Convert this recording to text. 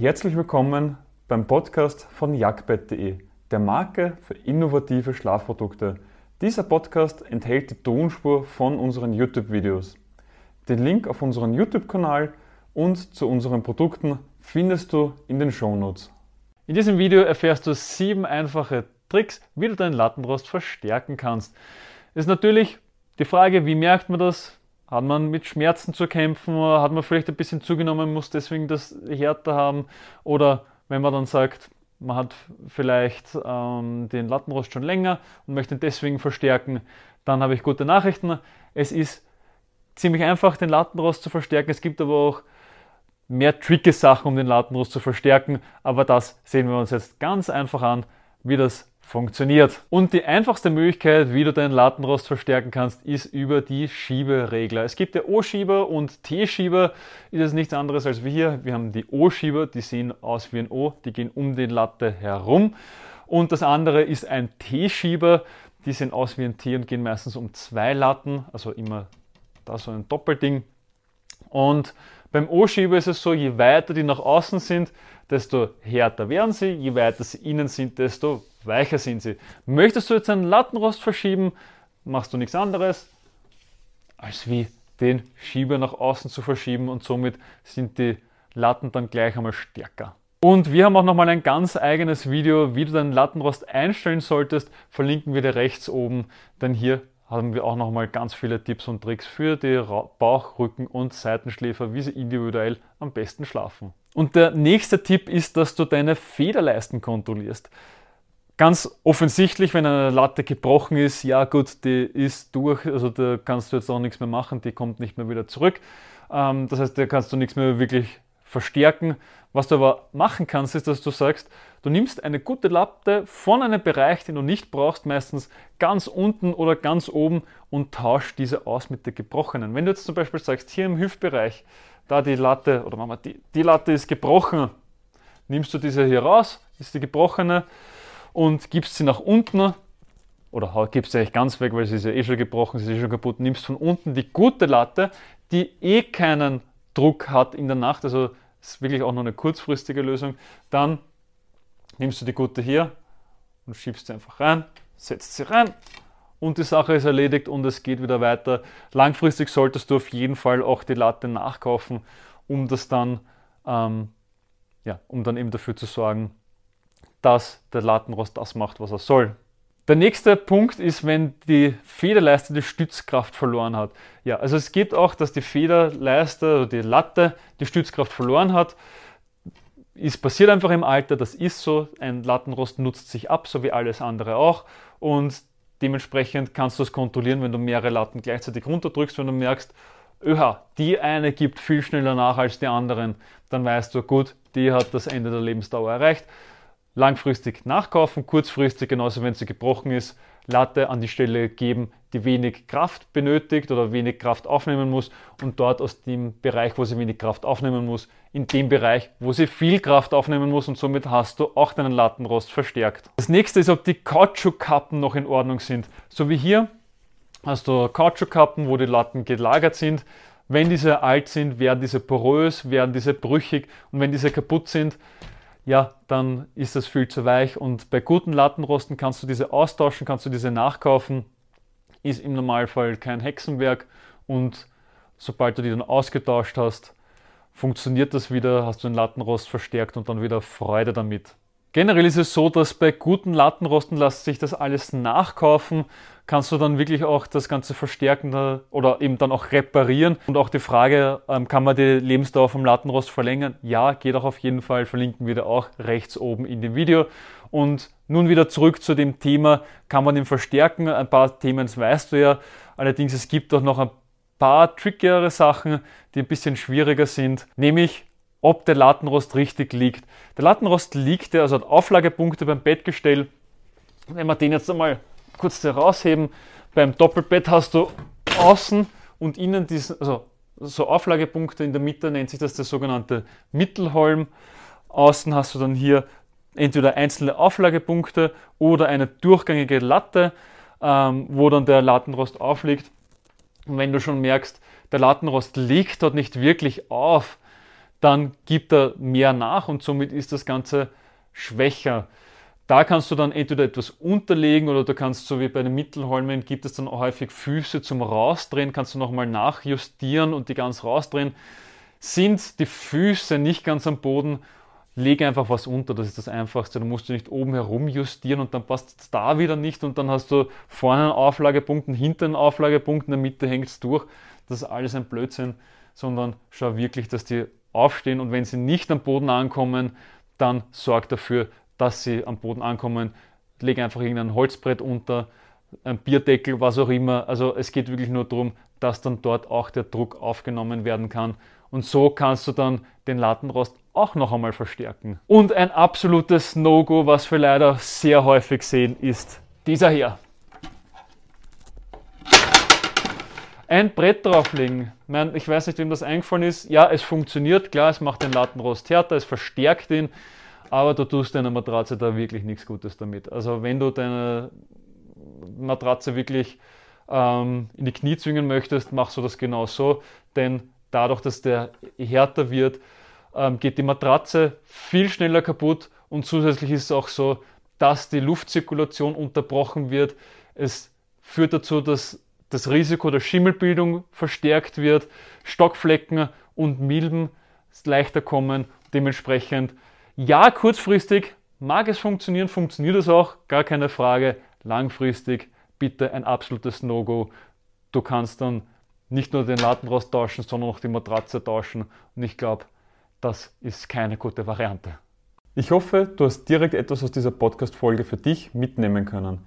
Herzlich willkommen beim Podcast von jagdbett.de, der Marke für innovative Schlafprodukte. Dieser Podcast enthält die Tonspur von unseren YouTube-Videos. Den Link auf unseren YouTube-Kanal und zu unseren Produkten findest du in den Shownotes. In diesem Video erfährst du sieben einfache Tricks, wie du deinen Lattenrost verstärken kannst. Ist natürlich die Frage, wie merkt man das? Hat man mit Schmerzen zu kämpfen? Hat man vielleicht ein bisschen zugenommen, muss deswegen das härter haben? Oder wenn man dann sagt, man hat vielleicht ähm, den Lattenrost schon länger und möchte ihn deswegen verstärken, dann habe ich gute Nachrichten. Es ist ziemlich einfach, den Lattenrost zu verstärken. Es gibt aber auch mehr tricky Sachen, um den Lattenrost zu verstärken. Aber das sehen wir uns jetzt ganz einfach an, wie das funktioniert. Und die einfachste Möglichkeit, wie du deinen Lattenrost verstärken kannst, ist über die Schieberegler. Es gibt ja O-Schieber und T-Schieber. Ist es nichts anderes als wir hier. Wir haben die O-Schieber, die sehen aus wie ein O, die gehen um die Latte herum. Und das andere ist ein T-Schieber. Die sehen aus wie ein T und gehen meistens um zwei Latten, also immer da so ein Doppelding. Und beim O-Schieber ist es so, je weiter die nach außen sind, desto härter werden sie, je weiter sie innen sind, desto weicher sind sie. Möchtest du jetzt einen Lattenrost verschieben, machst du nichts anderes, als wie den Schieber nach außen zu verschieben und somit sind die Latten dann gleich einmal stärker. Und wir haben auch nochmal ein ganz eigenes Video, wie du deinen Lattenrost einstellen solltest, verlinken wir dir rechts oben, denn hier haben wir auch nochmal ganz viele Tipps und Tricks für die Bauch-, Rücken- und Seitenschläfer, wie sie individuell am besten schlafen. Und der nächste Tipp ist, dass du deine Federleisten kontrollierst. Ganz offensichtlich, wenn eine Latte gebrochen ist, ja gut, die ist durch, also da kannst du jetzt auch nichts mehr machen, die kommt nicht mehr wieder zurück. Ähm, das heißt, da kannst du nichts mehr wirklich verstärken. Was du aber machen kannst, ist, dass du sagst, du nimmst eine gute Latte von einem Bereich, den du nicht brauchst, meistens ganz unten oder ganz oben und tauschst diese aus mit der gebrochenen. Wenn du jetzt zum Beispiel sagst, hier im Hüftbereich, da die Latte, oder Mama, die, die Latte ist gebrochen, nimmst du diese hier raus, ist die gebrochene, und gibst sie nach unten oder gibst sie eigentlich ganz weg, weil sie ist ja eh schon gebrochen, sie ist eh schon kaputt, nimmst von unten die gute Latte, die eh keinen Druck hat in der Nacht, also ist wirklich auch nur eine kurzfristige Lösung, dann nimmst du die gute hier und schiebst sie einfach rein, setzt sie rein und die Sache ist erledigt und es geht wieder weiter. Langfristig solltest du auf jeden Fall auch die Latte nachkaufen, um das dann, ähm, ja, um dann eben dafür zu sorgen, dass der Lattenrost das macht, was er soll. Der nächste Punkt ist, wenn die Federleiste die Stützkraft verloren hat. Ja, also es geht auch, dass die Federleiste oder die Latte die Stützkraft verloren hat. Ist passiert einfach im Alter, das ist so. Ein Lattenrost nutzt sich ab, so wie alles andere auch. Und dementsprechend kannst du es kontrollieren, wenn du mehrere Latten gleichzeitig runterdrückst, wenn du merkst, öha, die eine gibt viel schneller nach als die anderen, dann weißt du, gut, die hat das Ende der Lebensdauer erreicht langfristig nachkaufen, kurzfristig, genauso wenn sie gebrochen ist, Latte an die Stelle geben, die wenig Kraft benötigt oder wenig Kraft aufnehmen muss und dort aus dem Bereich, wo sie wenig Kraft aufnehmen muss, in dem Bereich, wo sie viel Kraft aufnehmen muss und somit hast du auch deinen Lattenrost verstärkt. Das nächste ist, ob die Kautschukkappen noch in Ordnung sind. So wie hier hast du Kautschukkappen, wo die Latten gelagert sind. Wenn diese alt sind, werden diese porös, werden diese brüchig und wenn diese kaputt sind, ja, dann ist das viel zu weich. Und bei guten Lattenrosten kannst du diese austauschen, kannst du diese nachkaufen. Ist im Normalfall kein Hexenwerk. Und sobald du die dann ausgetauscht hast, funktioniert das wieder, hast du den Lattenrost verstärkt und dann wieder Freude damit. Generell ist es so, dass bei guten Lattenrosten lässt sich das alles nachkaufen. Kannst du dann wirklich auch das Ganze verstärken oder eben dann auch reparieren. Und auch die Frage, ähm, kann man die Lebensdauer vom Lattenrost verlängern? Ja, geht auch auf jeden Fall. Verlinken wir da auch rechts oben in dem Video. Und nun wieder zurück zu dem Thema, kann man den verstärken? Ein paar Themen weißt du ja. Allerdings, es gibt auch noch ein paar trickigere Sachen, die ein bisschen schwieriger sind. Nämlich ob der Lattenrost richtig liegt. Der Lattenrost liegt, also hat Auflagepunkte beim Bettgestell. Wenn wir den jetzt einmal kurz herausheben, beim Doppelbett hast du außen und innen diesen, also so Auflagepunkte in der Mitte nennt sich das der sogenannte Mittelholm. Außen hast du dann hier entweder einzelne Auflagepunkte oder eine durchgängige Latte, ähm, wo dann der Lattenrost aufliegt. Und wenn du schon merkst, der Lattenrost liegt dort nicht wirklich auf, dann gibt er mehr nach und somit ist das Ganze schwächer. Da kannst du dann entweder etwas unterlegen oder du kannst, so wie bei den Mittelholmen, gibt es dann häufig Füße zum Rausdrehen, kannst du nochmal nachjustieren und die ganz rausdrehen. Sind die Füße nicht ganz am Boden, lege einfach was unter, das ist das Einfachste. Du musst du nicht oben herum justieren und dann passt es da wieder nicht und dann hast du vorne einen Auflagepunkt, einen Auflagepunkt, in der Mitte hängt es durch. Das ist alles ein Blödsinn, sondern schau wirklich, dass die aufstehen und wenn sie nicht am Boden ankommen, dann sorg dafür, dass sie am Boden ankommen. Leg einfach irgendein Holzbrett unter, ein Bierdeckel, was auch immer. Also es geht wirklich nur darum, dass dann dort auch der Druck aufgenommen werden kann. Und so kannst du dann den Lattenrost auch noch einmal verstärken. Und ein absolutes No-Go, was wir leider sehr häufig sehen, ist dieser hier. Ein Brett drauflegen. Ich weiß nicht, wem das eingefallen ist. Ja, es funktioniert, klar, es macht den Lattenrost härter, es verstärkt ihn, aber du tust deiner Matratze da wirklich nichts Gutes damit. Also wenn du deine Matratze wirklich ähm, in die Knie zwingen möchtest, machst du das genau so, denn dadurch, dass der härter wird, ähm, geht die Matratze viel schneller kaputt und zusätzlich ist es auch so, dass die Luftzirkulation unterbrochen wird. Es führt dazu, dass das Risiko der Schimmelbildung verstärkt wird, Stockflecken und Milben leichter kommen. Dementsprechend, ja, kurzfristig mag es funktionieren, funktioniert es auch, gar keine Frage. Langfristig bitte ein absolutes No-Go. Du kannst dann nicht nur den Lattenrost tauschen, sondern auch die Matratze tauschen. Und ich glaube, das ist keine gute Variante. Ich hoffe, du hast direkt etwas aus dieser Podcast-Folge für dich mitnehmen können.